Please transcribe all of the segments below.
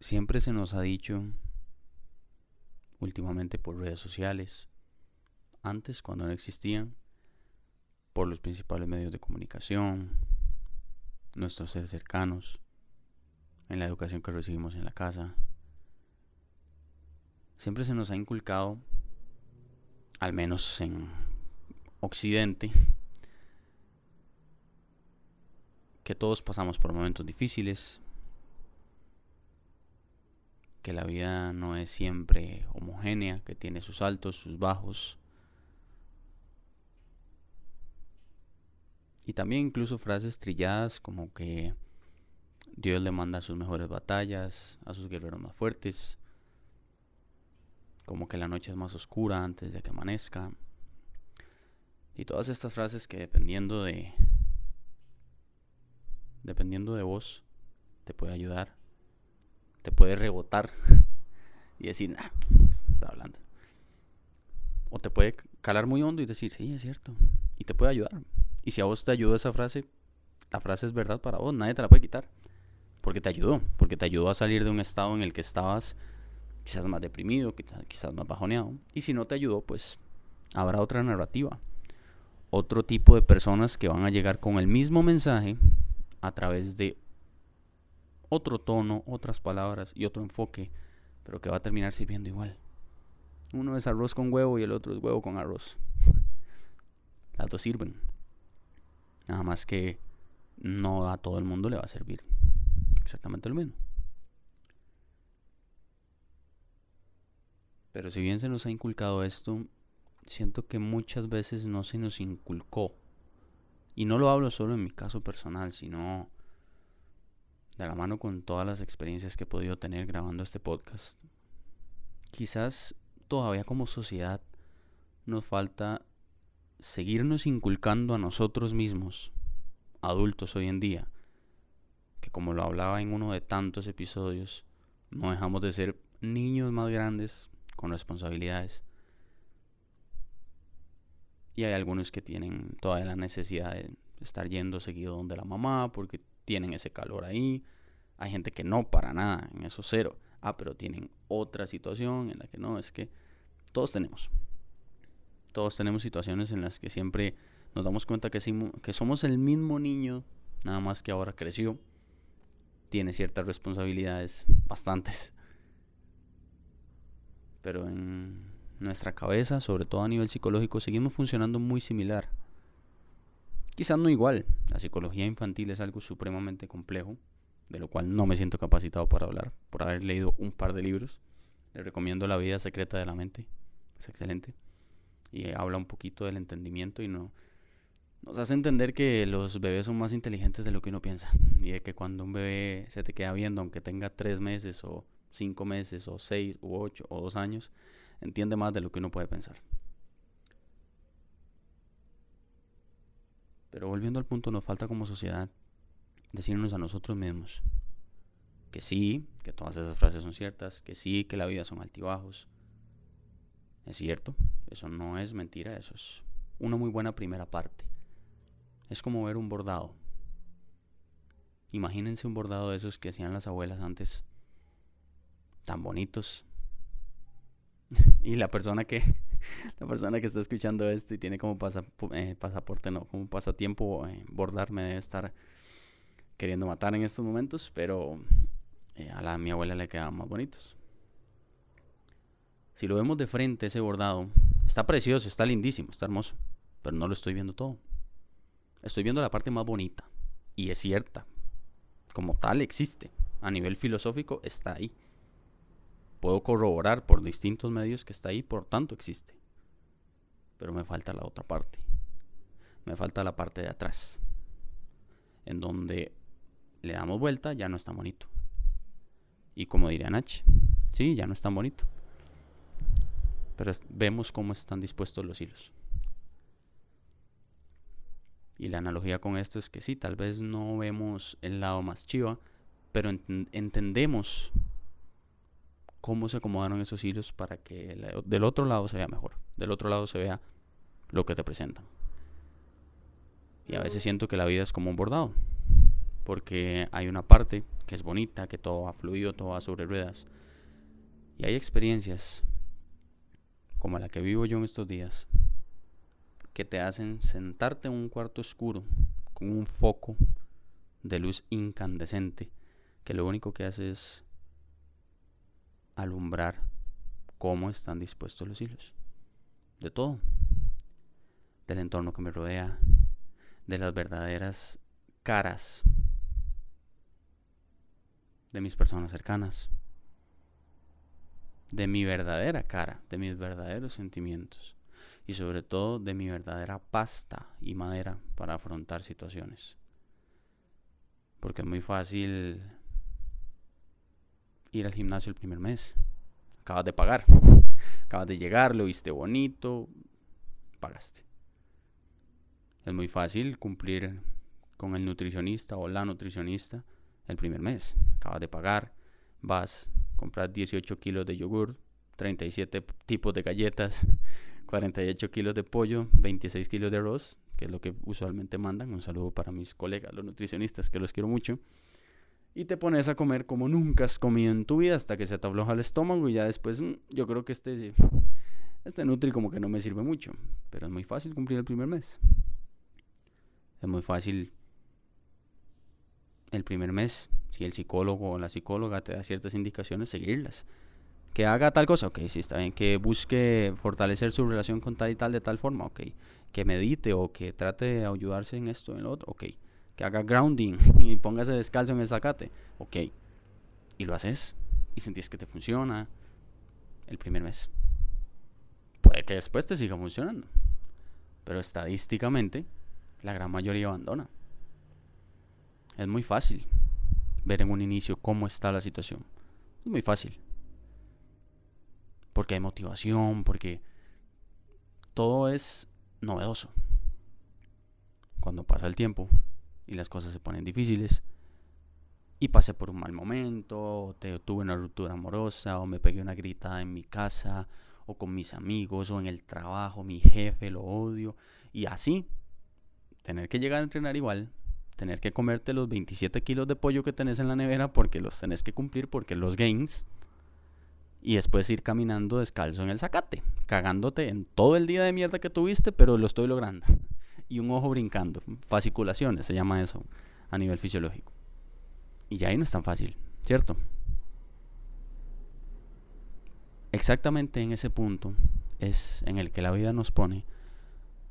siempre se nos ha dicho, últimamente por redes sociales, antes cuando no existían, por los principales medios de comunicación, nuestros seres cercanos, en la educación que recibimos en la casa. Siempre se nos ha inculcado, al menos en Occidente, que todos pasamos por momentos difíciles, que la vida no es siempre homogénea, que tiene sus altos, sus bajos. Y también incluso frases trilladas como que Dios le manda sus mejores batallas, a sus guerreros más fuertes, como que la noche es más oscura antes de que amanezca. Y todas estas frases que dependiendo de dependiendo de vos te puede ayudar te puede rebotar y decir, nah, está hablando. O te puede calar muy hondo y decir, sí, es cierto. Y te puede ayudar. Y si a vos te ayudó esa frase, la frase es verdad para vos, nadie te la puede quitar. Porque te ayudó, porque te ayudó a salir de un estado en el que estabas quizás más deprimido, quizás, quizás más bajoneado. Y si no te ayudó, pues habrá otra narrativa. Otro tipo de personas que van a llegar con el mismo mensaje a través de otro tono, otras palabras y otro enfoque, pero que va a terminar sirviendo igual. Uno es arroz con huevo y el otro es huevo con arroz. Las dos sirven. Nada más que no a todo el mundo le va a servir exactamente lo mismo. Pero si bien se nos ha inculcado esto, siento que muchas veces no se nos inculcó. Y no lo hablo solo en mi caso personal, sino de la mano con todas las experiencias que he podido tener grabando este podcast. Quizás todavía como sociedad nos falta seguirnos inculcando a nosotros mismos, adultos hoy en día, que como lo hablaba en uno de tantos episodios, no dejamos de ser niños más grandes con responsabilidades. Y hay algunos que tienen todavía la necesidad de estar yendo seguido donde la mamá porque tienen ese calor ahí. Hay gente que no para nada, en eso cero. Ah, pero tienen otra situación en la que no, es que todos tenemos. Todos tenemos situaciones en las que siempre nos damos cuenta que, que somos el mismo niño, nada más que ahora creció. Tiene ciertas responsabilidades, bastantes. Pero en nuestra cabeza, sobre todo a nivel psicológico, seguimos funcionando muy similar. Quizás no igual. La psicología infantil es algo supremamente complejo, de lo cual no me siento capacitado para hablar, por haber leído un par de libros. Le recomiendo La vida secreta de la mente. Es excelente. Y habla un poquito del entendimiento y no nos hace entender que los bebés son más inteligentes de lo que uno piensa. Y de que cuando un bebé se te queda viendo, aunque tenga tres meses o cinco meses o seis u ocho o dos años, entiende más de lo que uno puede pensar. Pero volviendo al punto, nos falta como sociedad decirnos a nosotros mismos que sí, que todas esas frases son ciertas, que sí, que la vida son altibajos. Es cierto, eso no es mentira, eso es una muy buena primera parte. Es como ver un bordado. Imagínense un bordado de esos que hacían las abuelas antes, tan bonitos. y la persona que la persona que está escuchando esto y tiene como eh, pasaporte, no, como pasatiempo eh, bordar me debe estar queriendo matar en estos momentos, pero eh, a la mi abuela le quedaban más bonitos. Si lo vemos de frente, ese bordado, está precioso, está lindísimo, está hermoso, pero no lo estoy viendo todo. Estoy viendo la parte más bonita, y es cierta, como tal existe, a nivel filosófico está ahí. Puedo corroborar por distintos medios que está ahí, por tanto existe. Pero me falta la otra parte. Me falta la parte de atrás. En donde le damos vuelta, ya no está bonito. Y como diría Nach, sí, ya no es tan bonito. Pero vemos cómo están dispuestos los hilos. Y la analogía con esto es que sí, tal vez no vemos el lado más chiva, pero entendemos cómo se acomodaron esos hilos para que del otro lado se vea mejor, del otro lado se vea lo que te presentan. Y a veces siento que la vida es como un bordado, porque hay una parte que es bonita, que todo ha fluido, todo va sobre ruedas. Y hay experiencias como la que vivo yo en estos días, que te hacen sentarte en un cuarto oscuro con un foco de luz incandescente, que lo único que hace es alumbrar cómo están dispuestos los hilos. De todo. Del entorno que me rodea, de las verdaderas caras de mis personas cercanas, de mi verdadera cara, de mis verdaderos sentimientos y sobre todo de mi verdadera pasta y madera para afrontar situaciones. Porque es muy fácil ir al gimnasio el primer mes. Acabas de pagar, acabas de llegar, lo viste bonito, pagaste. Es muy fácil cumplir con el nutricionista o la nutricionista el primer mes. Acabas de pagar, vas, compras 18 kilos de yogur, 37 tipos de galletas, 48 kilos de pollo, 26 kilos de arroz, que es lo que usualmente mandan. Un saludo para mis colegas, los nutricionistas, que los quiero mucho. Y te pones a comer como nunca has comido en tu vida hasta que se te afloja el estómago y ya después mm, yo creo que este, este Nutri como que no me sirve mucho. Pero es muy fácil cumplir el primer mes. Es muy fácil el primer mes, si el psicólogo o la psicóloga te da ciertas indicaciones, seguirlas. Que haga tal cosa, ok, sí está bien. Que busque fortalecer su relación con tal y tal de tal forma, ok. Que medite o que trate de ayudarse en esto, en lo otro, ok. Que haga grounding y póngase descalzo en el zacate, ok. Y lo haces y sentís que te funciona el primer mes. Puede que después te siga funcionando. Pero estadísticamente, la gran mayoría abandona. Es muy fácil ver en un inicio cómo está la situación. Es muy fácil. Porque hay motivación, porque todo es novedoso. Cuando pasa el tiempo y las cosas se ponen difíciles, y pasé por un mal momento, o te, tuve una ruptura amorosa, o me pegué una gritada en mi casa, o con mis amigos, o en el trabajo, mi jefe, lo odio, y así, tener que llegar a entrenar igual tener que comerte los 27 kilos de pollo que tenés en la nevera porque los tenés que cumplir porque los gains y después ir caminando descalzo en el zacate, cagándote en todo el día de mierda que tuviste, pero lo estoy logrando. Y un ojo brincando, fasciculaciones se llama eso a nivel fisiológico. Y ya ahí no es tan fácil, ¿cierto? Exactamente en ese punto es en el que la vida nos pone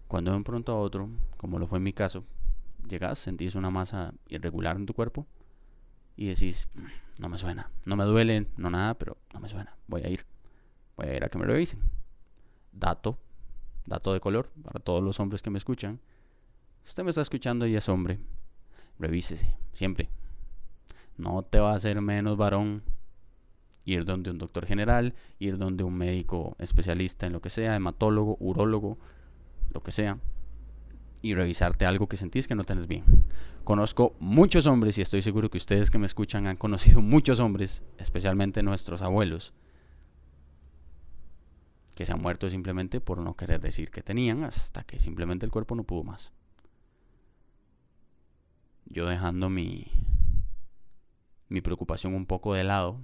cuando de un pronto a otro, como lo fue en mi caso, llegas, sentís una masa irregular en tu cuerpo y decís, mm, no me suena, no me duele, no nada, pero no me suena, voy a ir, voy a ir a que me revisen. Dato, dato de color para todos los hombres que me escuchan. Usted me está escuchando y es hombre, revísese, siempre. No te va a hacer menos varón ir donde un doctor general, ir donde un médico especialista en lo que sea, hematólogo, urólogo, lo que sea y revisarte algo que sentís que no tenés bien. Conozco muchos hombres y estoy seguro que ustedes que me escuchan han conocido muchos hombres, especialmente nuestros abuelos, que se han muerto simplemente por no querer decir que tenían hasta que simplemente el cuerpo no pudo más. Yo dejando mi, mi preocupación un poco de lado,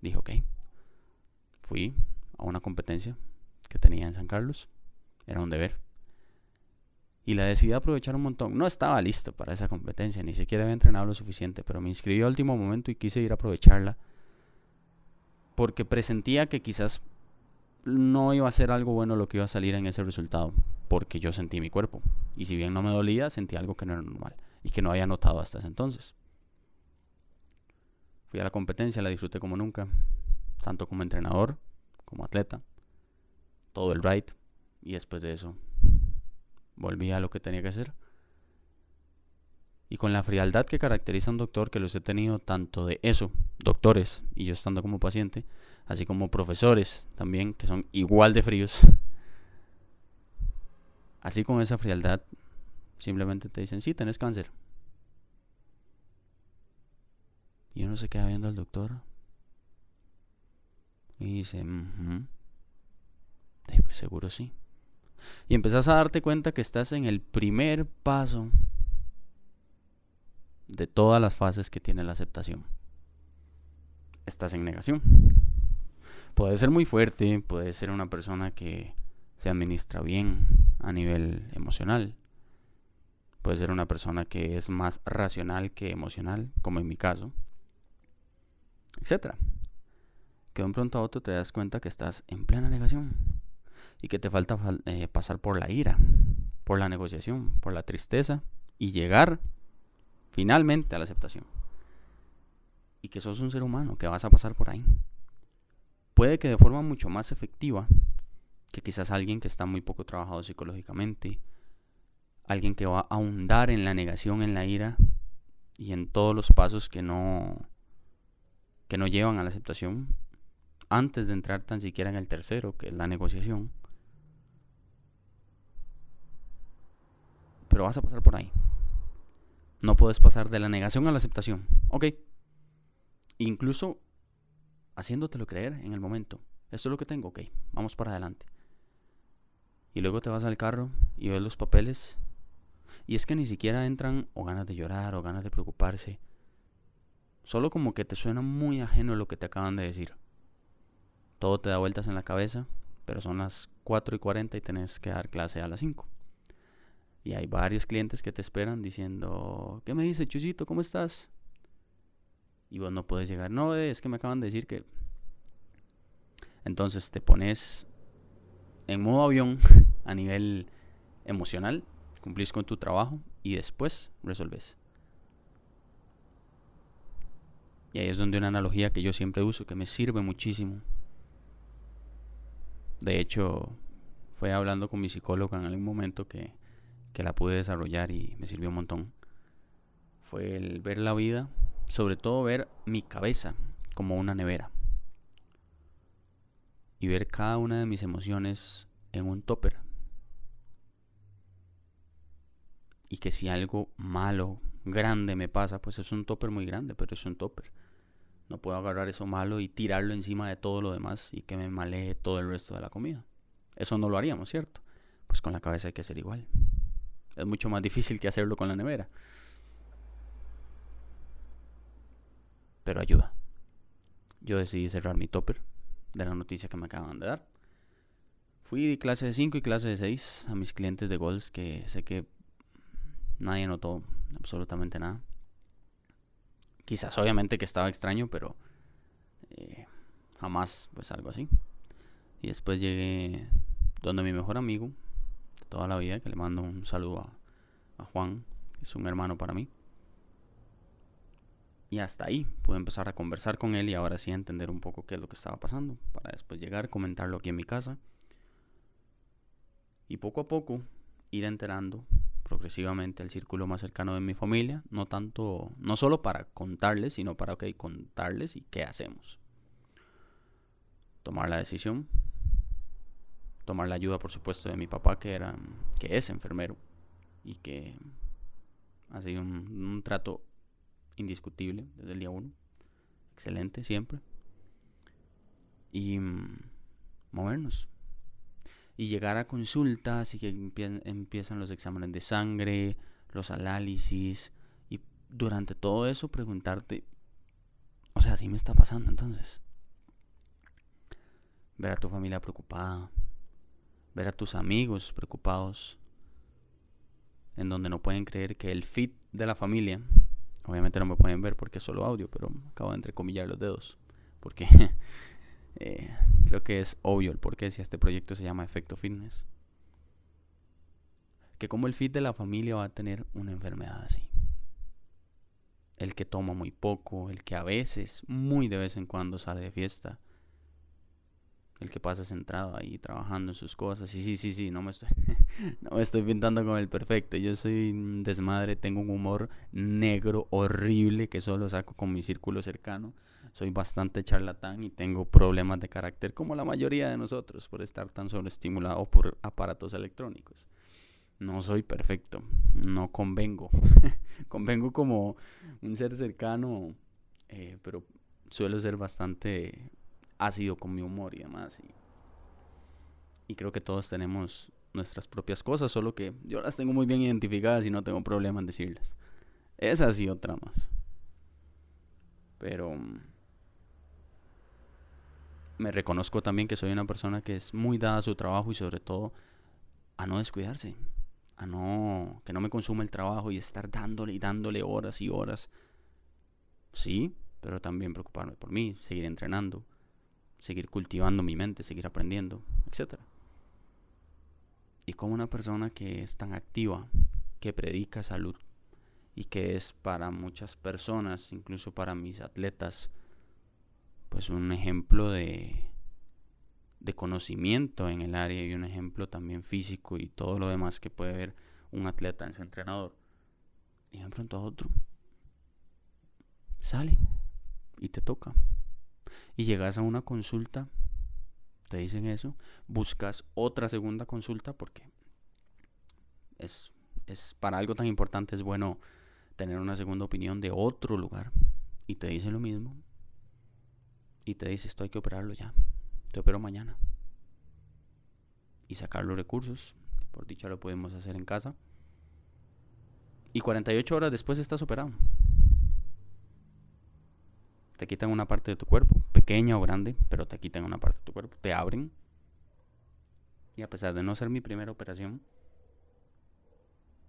dije, ok, fui a una competencia que tenía en San Carlos, era un deber y la decidí aprovechar un montón. No estaba listo para esa competencia, ni siquiera había entrenado lo suficiente, pero me inscribí al último momento y quise ir a aprovecharla porque presentía que quizás no iba a ser algo bueno lo que iba a salir en ese resultado, porque yo sentí mi cuerpo y si bien no me dolía, sentí algo que no era normal y que no había notado hasta ese entonces. Fui a la competencia, la disfruté como nunca, tanto como entrenador, como atleta, todo el ride y después de eso volví a lo que tenía que hacer. Y con la frialdad que caracteriza a un doctor, que los he tenido tanto de eso, doctores, y yo estando como paciente, así como profesores también, que son igual de fríos. Así con esa frialdad, simplemente te dicen, sí, tenés cáncer. Y uno se queda viendo al doctor. Y dice, pues seguro sí. Y empezás a darte cuenta que estás en el primer paso de todas las fases que tiene la aceptación. Estás en negación. Puede ser muy fuerte, puede ser una persona que se administra bien a nivel emocional. Puede ser una persona que es más racional que emocional, como en mi caso, etc. Que de un pronto a otro te das cuenta que estás en plena negación y que te falta eh, pasar por la ira, por la negociación, por la tristeza y llegar finalmente a la aceptación. Y que sos un ser humano, que vas a pasar por ahí. Puede que de forma mucho más efectiva que quizás alguien que está muy poco trabajado psicológicamente, alguien que va a ahondar en la negación, en la ira y en todos los pasos que no que no llevan a la aceptación antes de entrar tan siquiera en el tercero, que es la negociación. Pero vas a pasar por ahí. No puedes pasar de la negación a la aceptación. Ok. Incluso haciéndotelo creer en el momento. Esto es lo que tengo, ok. Vamos para adelante. Y luego te vas al carro y ves los papeles. Y es que ni siquiera entran o ganas de llorar o ganas de preocuparse. Solo como que te suena muy ajeno lo que te acaban de decir. Todo te da vueltas en la cabeza, pero son las 4 y 40 y tenés que dar clase a las 5. Y hay varios clientes que te esperan diciendo, ¿qué me dice Chusito? ¿Cómo estás? Y vos no puedes llegar, no, es que me acaban de decir que... Entonces te pones en modo avión a nivel emocional, cumplís con tu trabajo y después resolves. Y ahí es donde una analogía que yo siempre uso, que me sirve muchísimo. De hecho, fue hablando con mi psicólogo en algún momento que, que la pude desarrollar y me sirvió un montón. Fue el ver la vida, sobre todo ver mi cabeza como una nevera y ver cada una de mis emociones en un topper. Y que si algo malo, grande me pasa, pues es un topper muy grande, pero es un topper. No puedo agarrar eso malo y tirarlo encima de todo lo demás y que me malee todo el resto de la comida. Eso no lo haríamos, ¿cierto? Pues con la cabeza hay que hacer igual. Es mucho más difícil que hacerlo con la nevera. Pero ayuda. Yo decidí cerrar mi topper de la noticia que me acaban de dar. Fui de clase de 5 y clase de 6 a mis clientes de Golds que sé que nadie notó absolutamente nada. Quizás obviamente que estaba extraño, pero eh, jamás pues algo así. Y después llegué donde mi mejor amigo de toda la vida, que le mando un saludo a, a Juan, que es un hermano para mí. Y hasta ahí pude empezar a conversar con él y ahora sí entender un poco qué es lo que estaba pasando. Para después llegar, comentarlo aquí en mi casa. Y poco a poco ir enterando progresivamente el círculo más cercano de mi familia. No tanto, no solo para contarles, sino para, ok, contarles y qué hacemos. Tomar la decisión. Tomar la ayuda, por supuesto, de mi papá, que, era, que es enfermero. Y que ha sido un, un trato indiscutible desde el día uno. Excelente siempre. Y mm, movernos. Y llegar a consultas y que empiezan los exámenes de sangre, los análisis. Y durante todo eso preguntarte, o sea, si me está pasando entonces. Ver a tu familia preocupada. Ver a tus amigos preocupados. En donde no pueden creer que el fit de la familia Obviamente no me pueden ver porque es solo audio, pero acabo de entrecomillar los dedos. Porque eh, creo que es obvio el porqué si este proyecto se llama Efecto Fitness. Que como el fit de la familia va a tener una enfermedad así. El que toma muy poco, el que a veces, muy de vez en cuando sale de fiesta, el que pasa centrado ahí trabajando en sus cosas. Y sí, sí, sí, no me estoy, no estoy pintando con el perfecto. Yo soy un desmadre, tengo un humor negro horrible que solo saco con mi círculo cercano. Soy bastante charlatán y tengo problemas de carácter como la mayoría de nosotros por estar tan sobreestimulado por aparatos electrónicos. No soy perfecto, no convengo. convengo como un ser cercano, eh, pero suelo ser bastante ácido con mi humor y demás. Y, creo que todos tenemos nuestras propias cosas, solo que yo las tengo muy bien identificadas y no tengo problema en decirlas. Esa sí otra más. Pero me reconozco también que soy una persona que es muy dada a su trabajo y sobre todo a no descuidarse, a no que no me consuma el trabajo y estar dándole y dándole horas y horas. Sí, pero también preocuparme por mí, seguir entrenando, seguir cultivando mi mente, seguir aprendiendo, etc. Y como una persona que es tan activa, que predica salud y que es para muchas personas, incluso para mis atletas, pues un ejemplo de, de conocimiento en el área y un ejemplo también físico y todo lo demás que puede ver un atleta en su entrenador. Y de pronto a otro sale y te toca. Y llegas a una consulta, te dicen eso, buscas otra segunda consulta porque es, es para algo tan importante, es bueno tener una segunda opinión de otro lugar y te dicen lo mismo y te dice esto hay que operarlo ya, te opero mañana y sacar los recursos, por dicha lo podemos hacer en casa y 48 horas después estás operado. Te quitan una parte de tu cuerpo, pequeña o grande, pero te quitan una parte de tu cuerpo, te abren. Y a pesar de no ser mi primera operación,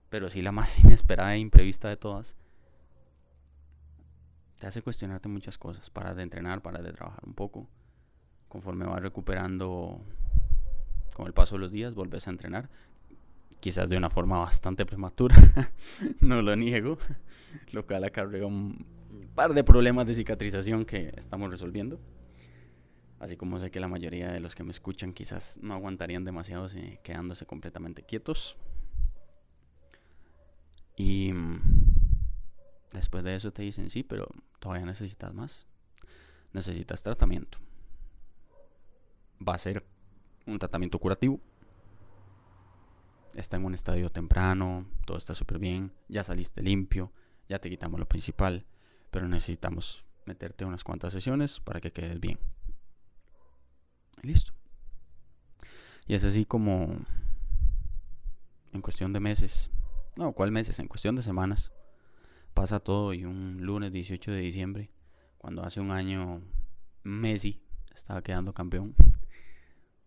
pero sí la más inesperada e imprevista de todas, te hace cuestionarte muchas cosas. Para de entrenar, para de trabajar un poco. Conforme vas recuperando con el paso de los días, vuelves a entrenar. Quizás de una forma bastante prematura, no lo niego, lo cual acarrea par de problemas de cicatrización que estamos resolviendo. Así como sé que la mayoría de los que me escuchan quizás no aguantarían demasiado quedándose completamente quietos. Y mm, después de eso te dicen, sí, pero todavía necesitas más. Necesitas tratamiento. Va a ser un tratamiento curativo. Está en un estadio temprano, todo está súper bien, ya saliste limpio, ya te quitamos lo principal pero necesitamos meterte unas cuantas sesiones para que quedes bien. Listo. Y es así como en cuestión de meses, no, ¿cuál meses? En cuestión de semanas pasa todo y un lunes 18 de diciembre, cuando hace un año Messi estaba quedando campeón,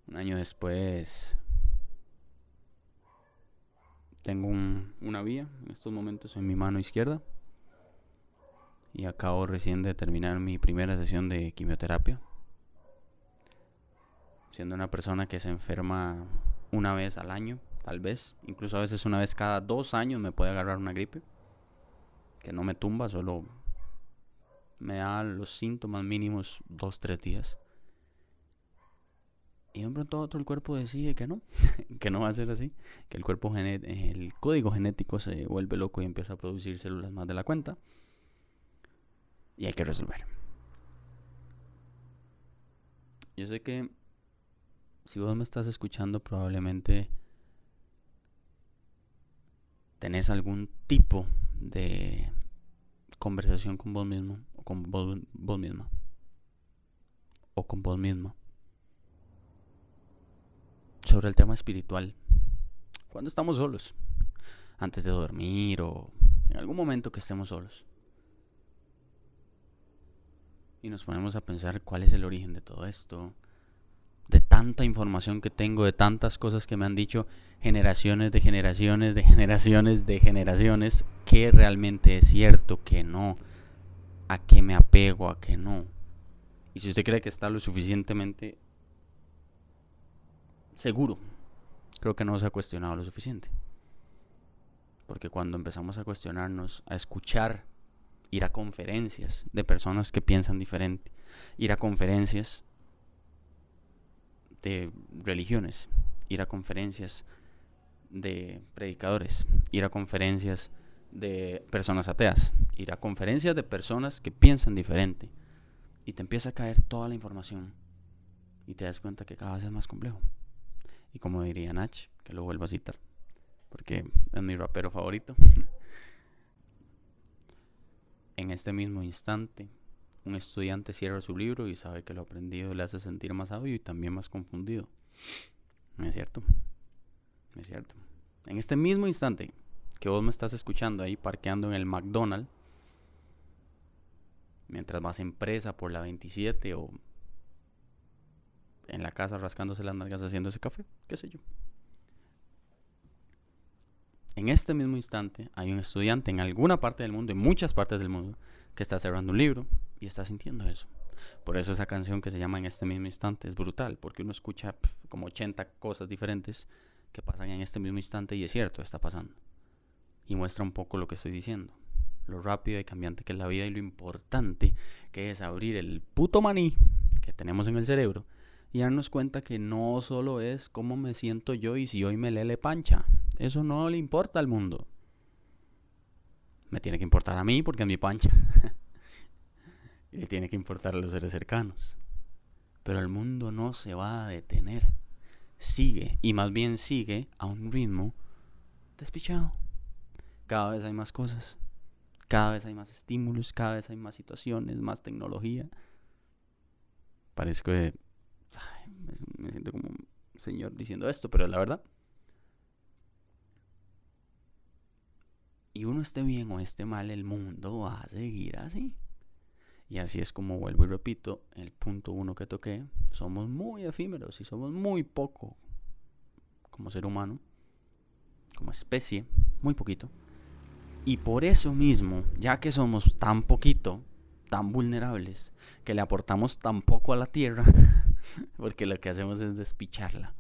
un año después tengo una vía en estos momentos en mi mano izquierda y acabo recién de terminar mi primera sesión de quimioterapia. Siendo una persona que se enferma una vez al año, tal vez, incluso a veces una vez cada dos años me puede agarrar una gripe, que no me tumba, solo me da los síntomas mínimos dos, tres días. Y de pronto otro el cuerpo decide que no, que no va a ser así, que el cuerpo el código genético se vuelve loco y empieza a producir células más de la cuenta y hay que resolver. Yo sé que si vos me estás escuchando probablemente tenés algún tipo de conversación con vos mismo o con vos, vos misma o con vos misma sobre el tema espiritual cuando estamos solos antes de dormir o en algún momento que estemos solos y nos ponemos a pensar cuál es el origen de todo esto, de tanta información que tengo, de tantas cosas que me han dicho generaciones de generaciones, de generaciones de generaciones, que realmente es cierto, que no, a qué me apego, a qué no. Y si usted cree que está lo suficientemente seguro, creo que no se ha cuestionado lo suficiente. Porque cuando empezamos a cuestionarnos, a escuchar ir a conferencias de personas que piensan diferente, ir a conferencias de religiones, ir a conferencias de predicadores, ir a conferencias de personas ateas, ir a conferencias de personas que piensan diferente. Y te empieza a caer toda la información y te das cuenta que cada vez es más complejo. Y como diría Nach, que lo vuelvo a citar, porque es mi rapero favorito. En este mismo instante, un estudiante cierra su libro y sabe que lo aprendido le hace sentir más sabio y también más confundido. ¿No es cierto? ¿No es cierto? En este mismo instante, que vos me estás escuchando ahí parqueando en el McDonald's, mientras vas en presa por la 27 o en la casa rascándose las nalgas haciendo ese café, qué sé yo. En este mismo instante hay un estudiante en alguna parte del mundo, en muchas partes del mundo, que está cerrando un libro y está sintiendo eso. Por eso esa canción que se llama En este mismo instante es brutal, porque uno escucha como 80 cosas diferentes que pasan en este mismo instante y es cierto, está pasando. Y muestra un poco lo que estoy diciendo. Lo rápido y cambiante que es la vida y lo importante que es abrir el puto maní que tenemos en el cerebro y darnos cuenta que no solo es cómo me siento yo y si hoy me lele pancha. Eso no le importa al mundo. Me tiene que importar a mí porque es mi pancha. y le tiene que importar a los seres cercanos. Pero el mundo no se va a detener. Sigue, y más bien sigue a un ritmo despichado. Cada vez hay más cosas. Cada vez hay más estímulos, cada vez hay más situaciones, más tecnología. Parezco que me siento como un señor diciendo esto, pero es la verdad. Y uno esté bien o esté mal, el mundo va a seguir así. Y así es como vuelvo y repito, el punto uno que toqué, somos muy efímeros y somos muy poco como ser humano, como especie, muy poquito. Y por eso mismo, ya que somos tan poquito, tan vulnerables, que le aportamos tan poco a la tierra, porque lo que hacemos es despicharla.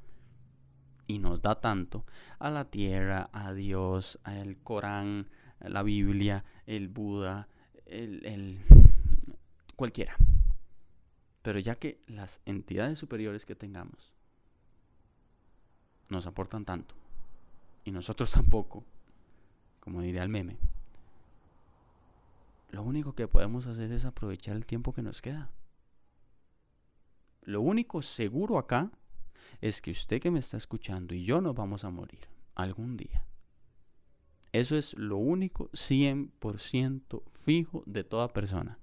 Y nos da tanto a la tierra, a Dios, al Corán, a la Biblia, el Buda, el, cualquiera. Pero ya que las entidades superiores que tengamos nos aportan tanto y nosotros tampoco, como diría el meme, lo único que podemos hacer es aprovechar el tiempo que nos queda. Lo único seguro acá es que usted que me está escuchando y yo nos vamos a morir algún día. Eso es lo único 100% fijo de toda persona.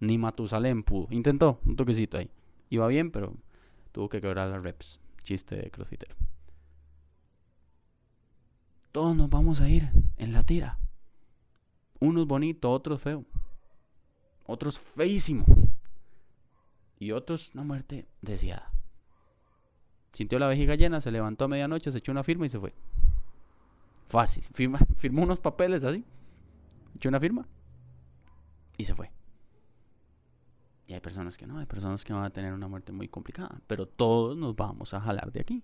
Ni Matusalén pudo. Intentó un toquecito ahí. Iba bien, pero tuvo que quebrar las reps. Chiste de crossfitero. Todos nos vamos a ir en la tira. Unos bonitos, otros feos. Otros feísimos y otros una muerte deseada. Sintió la vejiga llena, se levantó a medianoche, se echó una firma y se fue. Fácil. Firma, firmó unos papeles así. Echó una firma y se fue. Y hay personas que no, hay personas que van a tener una muerte muy complicada. Pero todos nos vamos a jalar de aquí.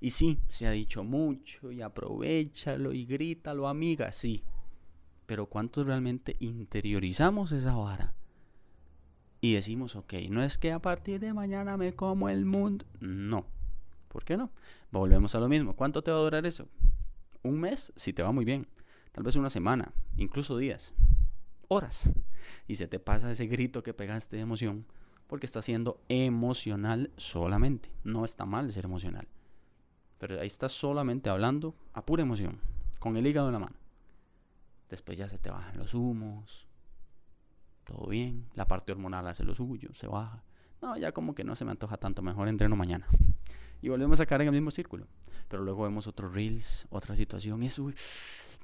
Y sí, se ha dicho mucho y aprovechalo y grítalo, amiga, sí. Pero ¿cuántos realmente interiorizamos esa vara? Y decimos, ok, no es que a partir de mañana me como el mundo. No. ¿Por qué no? Volvemos a lo mismo. ¿Cuánto te va a durar eso? Un mes, si te va muy bien. Tal vez una semana, incluso días, horas. Y se te pasa ese grito que pegaste de emoción porque está siendo emocional solamente. No está mal ser emocional. Pero ahí estás solamente hablando a pura emoción, con el hígado en la mano. Después ya se te bajan los humos, todo bien, la parte hormonal hace lo suyo, se baja. No, ya como que no se me antoja tanto, mejor entreno mañana. Y volvemos a caer en el mismo círculo. Pero luego vemos otros reels, otra situación, eso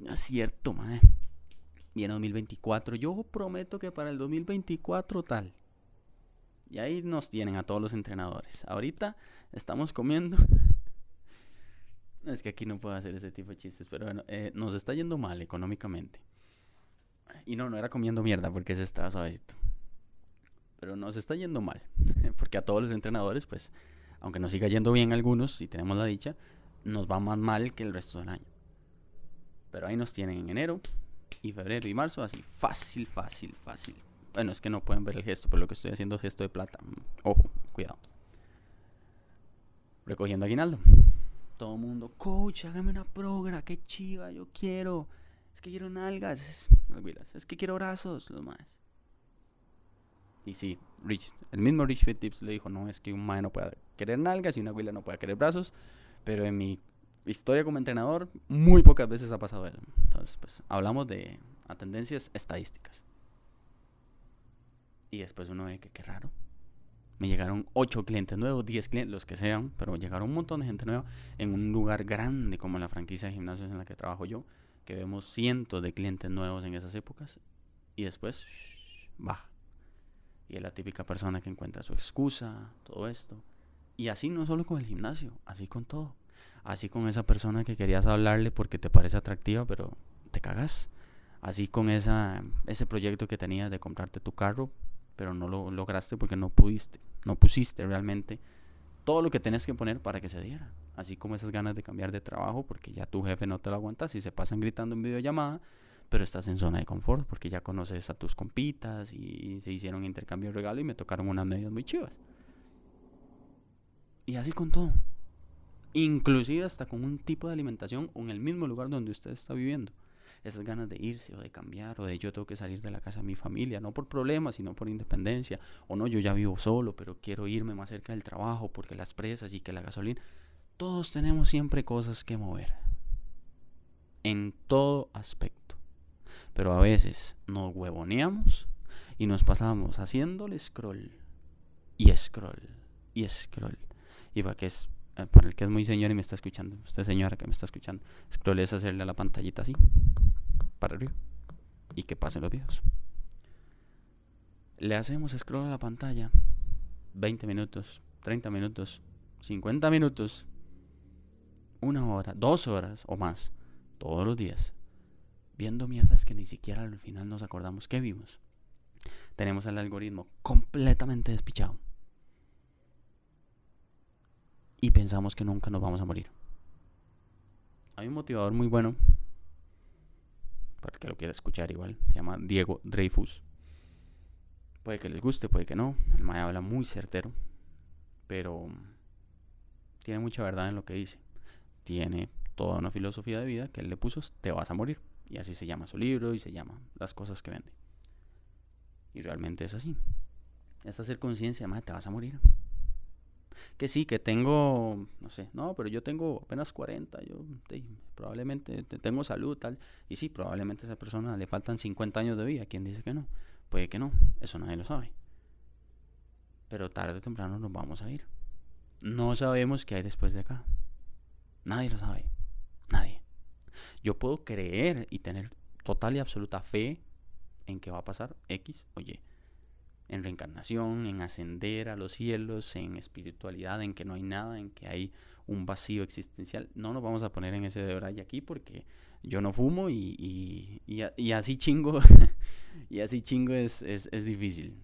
no es cierto, madre. En 2024, yo prometo que para el 2024 tal. Y ahí nos tienen a todos los entrenadores. Ahorita estamos comiendo. Es que aquí no puedo hacer ese tipo de chistes, pero bueno, eh, nos está yendo mal económicamente. Y no, no era comiendo mierda porque se estaba suavecito. Pero nos está yendo mal. Porque a todos los entrenadores, pues, aunque nos siga yendo bien algunos, y tenemos la dicha, nos va más mal que el resto del año. Pero ahí nos tienen en enero y febrero y marzo, así fácil, fácil, fácil. Bueno, es que no pueden ver el gesto, pero lo que estoy haciendo es gesto de plata. Ojo, cuidado. Recogiendo aguinaldo. Todo el mundo, coach, hágame una progra, qué chiva, yo quiero. Es que quiero nalgas, es que quiero brazos, los más. Y sí, Rich, el mismo Rich Fit Tips le dijo, no es que un mae no pueda querer nalgas y una huila no pueda querer brazos, pero en mi historia como entrenador muy pocas veces ha pasado eso. Entonces, pues hablamos de tendencias estadísticas. Y después uno ve que qué raro. Me llegaron 8 clientes nuevos, 10 clientes, los que sean, pero llegaron un montón de gente nueva en un lugar grande como la franquicia de gimnasios en la que trabajo yo que vemos cientos de clientes nuevos en esas épocas y después baja. Y es la típica persona que encuentra su excusa, todo esto. Y así no solo con el gimnasio, así con todo. Así con esa persona que querías hablarle porque te parece atractiva, pero te cagas. Así con esa, ese proyecto que tenías de comprarte tu carro, pero no lo lograste porque no pudiste, no pusiste realmente todo lo que tenés que poner para que se diera. Así como esas ganas de cambiar de trabajo porque ya tu jefe no te lo aguantas y se pasan gritando en videollamada, pero estás en zona de confort porque ya conoces a tus compitas y se hicieron intercambio de regalo y me tocaron unas medias muy chivas. Y así con todo. Inclusive hasta con un tipo de alimentación o en el mismo lugar donde usted está viviendo esas ganas de irse o de cambiar o de yo tengo que salir de la casa de mi familia, no por problemas, sino por independencia, o no, yo ya vivo solo, pero quiero irme más cerca del trabajo porque las presas y que la gasolina, todos tenemos siempre cosas que mover, en todo aspecto, pero a veces nos huevoneamos y nos pasamos haciéndole scroll y scroll y scroll. Y para que es eh, para el que es muy señor y me está escuchando, usted señora que me está escuchando, scroll es hacerle a la pantallita así para arriba y que pasen los videos. Le hacemos scroll a la pantalla 20 minutos, 30 minutos, 50 minutos, una hora, dos horas o más, todos los días, viendo mierdas que ni siquiera al final nos acordamos que vimos. Tenemos el algoritmo completamente despichado. Y pensamos que nunca nos vamos a morir. Hay un motivador muy bueno para el que lo quiera escuchar igual. Se llama Diego Dreyfus. Puede que les guste, puede que no. El Maya habla muy certero. Pero tiene mucha verdad en lo que dice. Tiene toda una filosofía de vida que él le puso, te vas a morir. Y así se llama su libro y se llama las cosas que vende. Y realmente es así. Es hacer conciencia, te vas a morir que sí, que tengo, no sé, no, pero yo tengo apenas 40, yo probablemente tengo salud, tal. Y sí, probablemente a esa persona le faltan 50 años de vida. ¿Quién dice que no? Puede que no, eso nadie lo sabe. Pero tarde o temprano nos vamos a ir. No sabemos qué hay después de acá. Nadie lo sabe. Nadie. Yo puedo creer y tener total y absoluta fe en que va a pasar X o Y en reencarnación, en ascender a los cielos, en espiritualidad, en que no hay nada, en que hay un vacío existencial. No nos vamos a poner en ese de aquí porque yo no fumo y, y, así chingo, y así chingo es, es, es, difícil.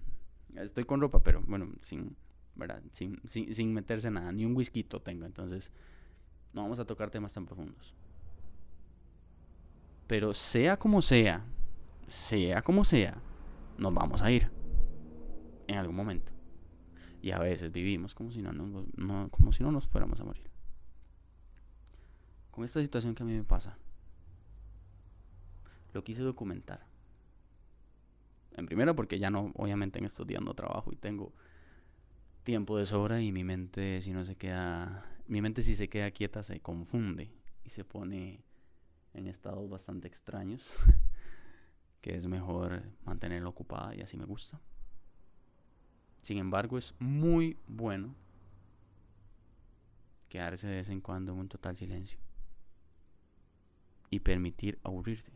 Estoy con ropa, pero bueno, sin, ¿verdad? Sin, sin, sin meterse nada, ni un whisky tengo, entonces no vamos a tocar temas tan profundos. Pero sea como sea, sea como sea, nos vamos a ir en algún momento. Y a veces vivimos como si no, no, como si no nos fuéramos a morir. Con esta situación que a mí me pasa, lo quise documentar. En primero porque ya no, obviamente en estos días no trabajo y tengo tiempo de sobra y mi mente si no se queda, mi mente si se queda quieta se confunde y se pone en estados bastante extraños, que es mejor mantenerla ocupada y así me gusta. Sin embargo, es muy bueno quedarse de vez en cuando en un total silencio y permitir aburrirte.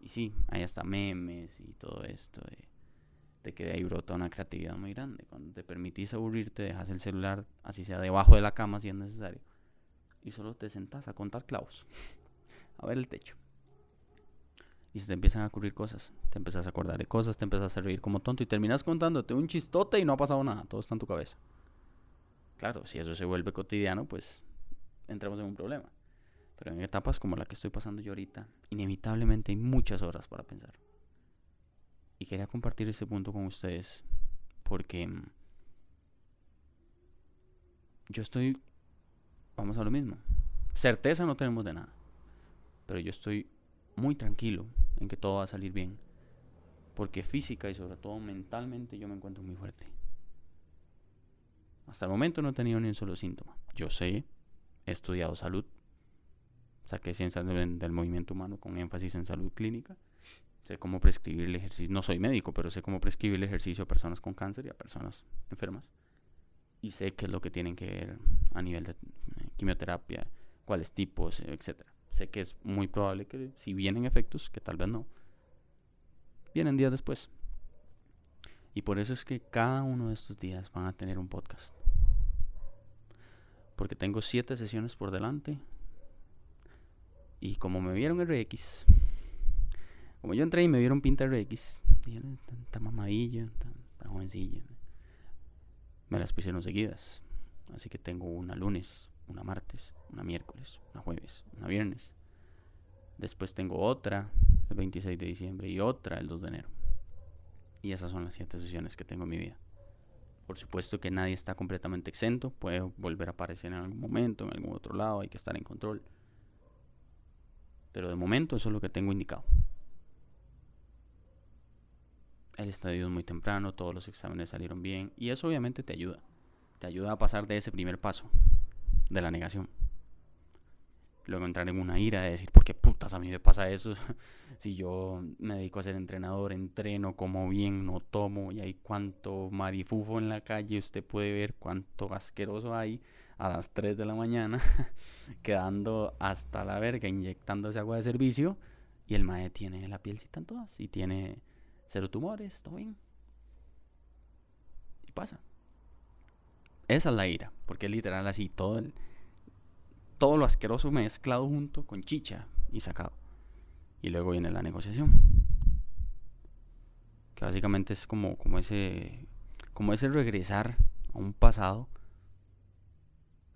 Y sí, hay hasta memes y todo esto de, que de ahí brota una creatividad muy grande. Cuando te permitís aburrirte, dejas el celular, así sea debajo de la cama si es necesario, y solo te sentás a contar clavos, a ver el techo y se te empiezan a ocurrir cosas. Te empiezas a acordar de cosas, te empiezas a reír como tonto y terminas contándote un chistote y no ha pasado nada, todo está en tu cabeza. Claro, si eso se vuelve cotidiano, pues entramos en un problema. Pero en etapas como la que estoy pasando yo ahorita, inevitablemente hay muchas horas para pensar. Y quería compartir ese punto con ustedes porque mm, yo estoy, vamos a lo mismo, certeza no tenemos de nada, pero yo estoy muy tranquilo en que todo va a salir bien. Porque física y sobre todo mentalmente yo me encuentro muy fuerte. Hasta el momento no he tenido ni un solo síntoma. Yo sé, he estudiado salud, saqué ciencias del, movimiento humano con énfasis en salud clínica. Sé cómo prescribir el ejercicio. No soy médico, pero sé cómo prescribir el ejercicio a personas con cáncer y a personas enfermas. Y sé qué es lo que tienen que ver a nivel de eh, quimioterapia, cuáles tipos, etc. sé que es muy probable que si vienen efectos, que tal vez no, vienen días después. Y por eso es que cada uno de estos días van a tener un podcast. Porque tengo siete sesiones por delante. Y como me vieron RX, como yo entré y me vieron pinta RX, tanta mamadilla, tan, tan jovencilla, me las pusieron seguidas. Así que tengo una lunes, una martes, una miércoles, una jueves, una viernes. Después tengo otra el 26 de diciembre y otra el 2 de enero. Y esas son las siete sesiones que tengo en mi vida. Por supuesto que nadie está completamente exento, puede volver a aparecer en algún momento, en algún otro lado, hay que estar en control. Pero de momento eso es lo que tengo indicado. El estadio es muy temprano, todos los exámenes salieron bien y eso obviamente te ayuda. Te ayuda a pasar de ese primer paso, de la negación. Luego entrar en una ira de decir, ¿por qué putas a mí me pasa eso? si yo me dedico a ser entrenador, entreno, como bien, no tomo, y hay cuánto marifufo en la calle, usted puede ver cuánto asqueroso hay a las 3 de la mañana, quedando hasta la verga, inyectándose agua de servicio, y el mae tiene la pielcita en todas, y tiene cero tumores, todo bien. Y pasa. Esa es la ira, porque es literal así, todo el todo lo asqueroso mezclado junto con chicha y sacado. Y luego viene la negociación. Que básicamente es como, como ese como ese regresar a un pasado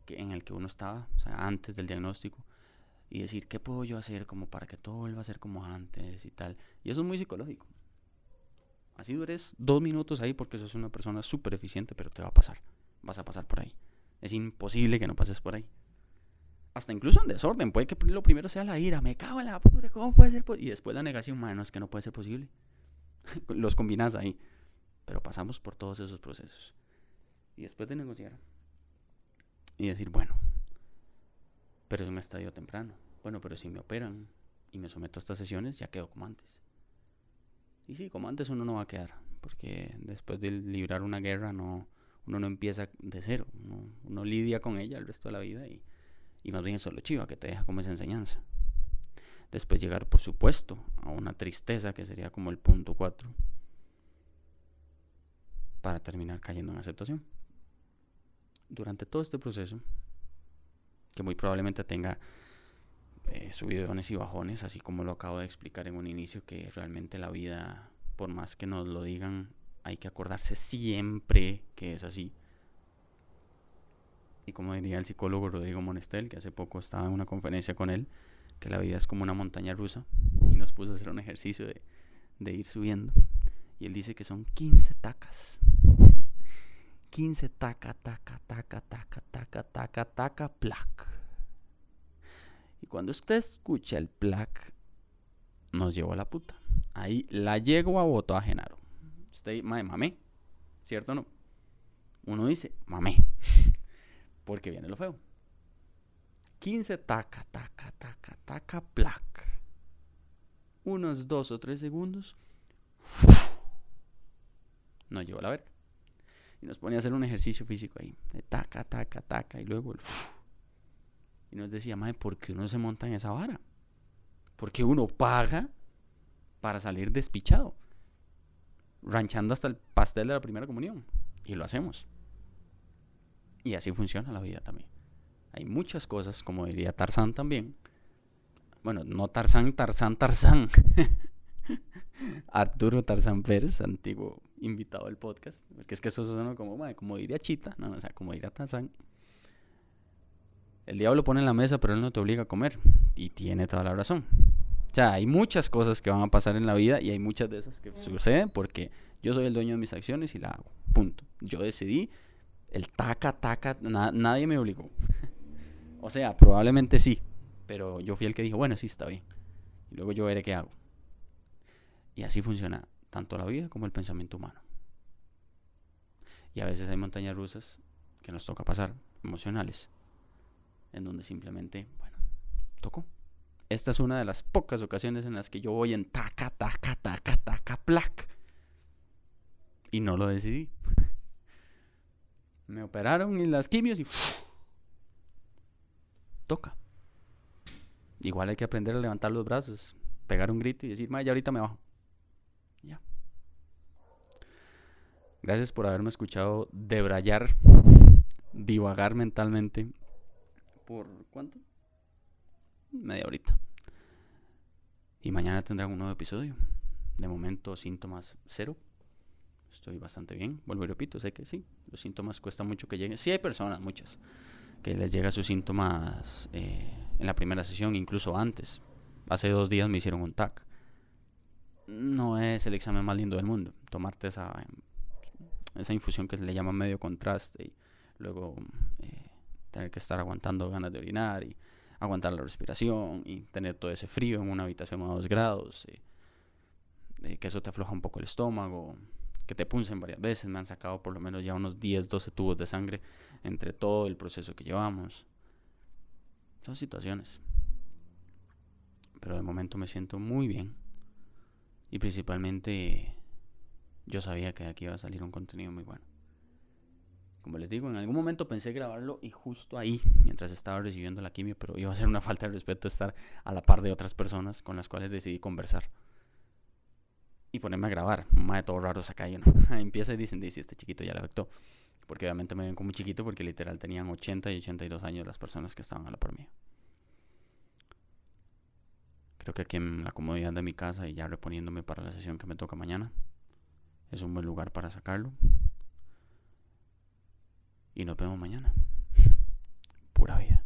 en el que uno estaba, o sea, antes del diagnóstico, y decir, ¿qué puedo yo hacer como para que todo vuelva a ser como antes y tal? Y eso es muy psicológico. Así dures dos minutos ahí porque sos una persona súper eficiente, pero te va a pasar. Vas a pasar por ahí. Es imposible que no pases por ahí hasta incluso en desorden. Puede que lo primero sea la ira, me cago en la puta, ¿cómo puede ser? Y después la negación, mano, es que no puede ser posible. Los combinas ahí. Pero pasamos por todos esos procesos. Y después de negociar y decir, bueno, pero es un estadio temprano. Bueno, pero si me operan y me someto a estas sesiones, ya quedo como antes. Y sí, como antes uno no va a quedar, porque después de librar una guerra no, uno no empieza de cero, uno, uno lidia con ella el resto de la vida y y más bien eso es lo chiva, que te deja como esa enseñanza. Después llegar, por supuesto, a una tristeza, que sería como el punto 4, para terminar cayendo en aceptación. Durante todo este proceso, que muy probablemente tenga eh, subidones y bajones, así como lo acabo de explicar en un inicio, que realmente la vida, por más que nos lo digan, hay que acordarse siempre que es así y como diría el psicólogo Rodrigo Monestel, que hace poco estaba en una conferencia con él, que la vida es como una montaña rusa y nos puso a hacer un ejercicio de, ir subiendo. Y él dice que son 15 tacas. 15 taca, taca, taca, taca, taca, taca, taca, plac. Y cuando usted escucha el plac, nos llevó a la puta. Ahí la llego a voto a Genaro. Usted, mamé, ¿cierto o no? Uno dice, mamé porque viene lo feo. 15 taca, taca, taca, taca, plac. Unos dos o tres segundos. Nos llevó a la verga. Y nos pone a hacer un ejercicio físico ahí. De taca, taca, taca. Y luego el. Y nos decía, madre, ¿por qué uno se monta en esa vara? Porque uno paga para salir despichado. Ranchando hasta el pastel de la primera comunión. Y lo hacemos. Y así funciona la vida también. Hay muchas cosas, como diría Tarzán también. Bueno, no Tarzán, Tarzán, Tarzán. Arturo Tarzán Pérez, antiguo invitado del podcast. Porque es que eso suena como, como diría Chita, no, o sea, como diría Tarzán. El diablo pone en la mesa, pero él no te obliga a comer. Y tiene toda la razón. O sea, hay muchas cosas que van a pasar en la vida y hay muchas de esas que suceden porque yo soy el dueño de mis acciones y la hago. Punto. Yo decidí el taca, taca, nadie me obligó. o sea, probablemente sí, pero yo fui el que dijo, bueno, sí, está bien. Y luego yo veré qué hago. Y así funciona tanto la vida como el pensamiento humano. Y a veces hay montañas rusas que nos toca pasar, emocionales, en donde simplemente, bueno, tocó. Esta es una de las pocas ocasiones en las que yo voy en taca, taca, taca, taca, plac. Y no lo decidí. Me operaron y las quimios y toca. igual hay que aprender a levantar los brazos, pegar un grito y decir, ya ahorita me bajo. Ya. Gracias por haberme escuchado debrayar, divagar mentalmente. ¿Por cuánto? Media horita. Y mañana tendrán un nuevo episodio. De momento, síntomas cero. Estoy bastante bien. Vuelvo y repito, sé que sí. Los síntomas cuesta mucho que lleguen. Sí hay personas, muchas, que les llega sus síntomas eh, en la primera sesión, incluso antes. Hace dos días me hicieron un TAC. No es el examen más lindo del mundo. Tomarte esa, esa infusión que se le llama medio contraste y luego eh, tener que estar aguantando ganas de orinar y aguantar la respiración y tener todo ese frío en una habitación a dos grados. Eh, que eso te afloja un poco el estómago que te puncen varias veces. Me han sacado por lo menos ya unos 10, 12 tubos de sangre entre todo el proceso que llevamos. Son situaciones. Pero de momento me siento muy bien. Y principalmente yo sabía que de aquí iba a salir un contenido muy bueno. Como les digo, en algún momento pensé grabarlo y justo ahí, mientras estaba recibiendo la quimio, pero iba a ser una falta de respeto estar a la par de otras personas con las cuales decidí conversar y ponerme a grabar. Más de todo raro acá y no. Empieza y dicen, dice, este chiquito ya le afectó. Porque obviamente me ven como chiquito porque literal tenían 80 y 82 años las personas que estaban a la par. Creo que aquí en la comodidad de mi casa y ya reponiéndome para la sesión que me toca mañana, es un buen lugar para sacarlo. Y nos vemos mañana. Pura vida.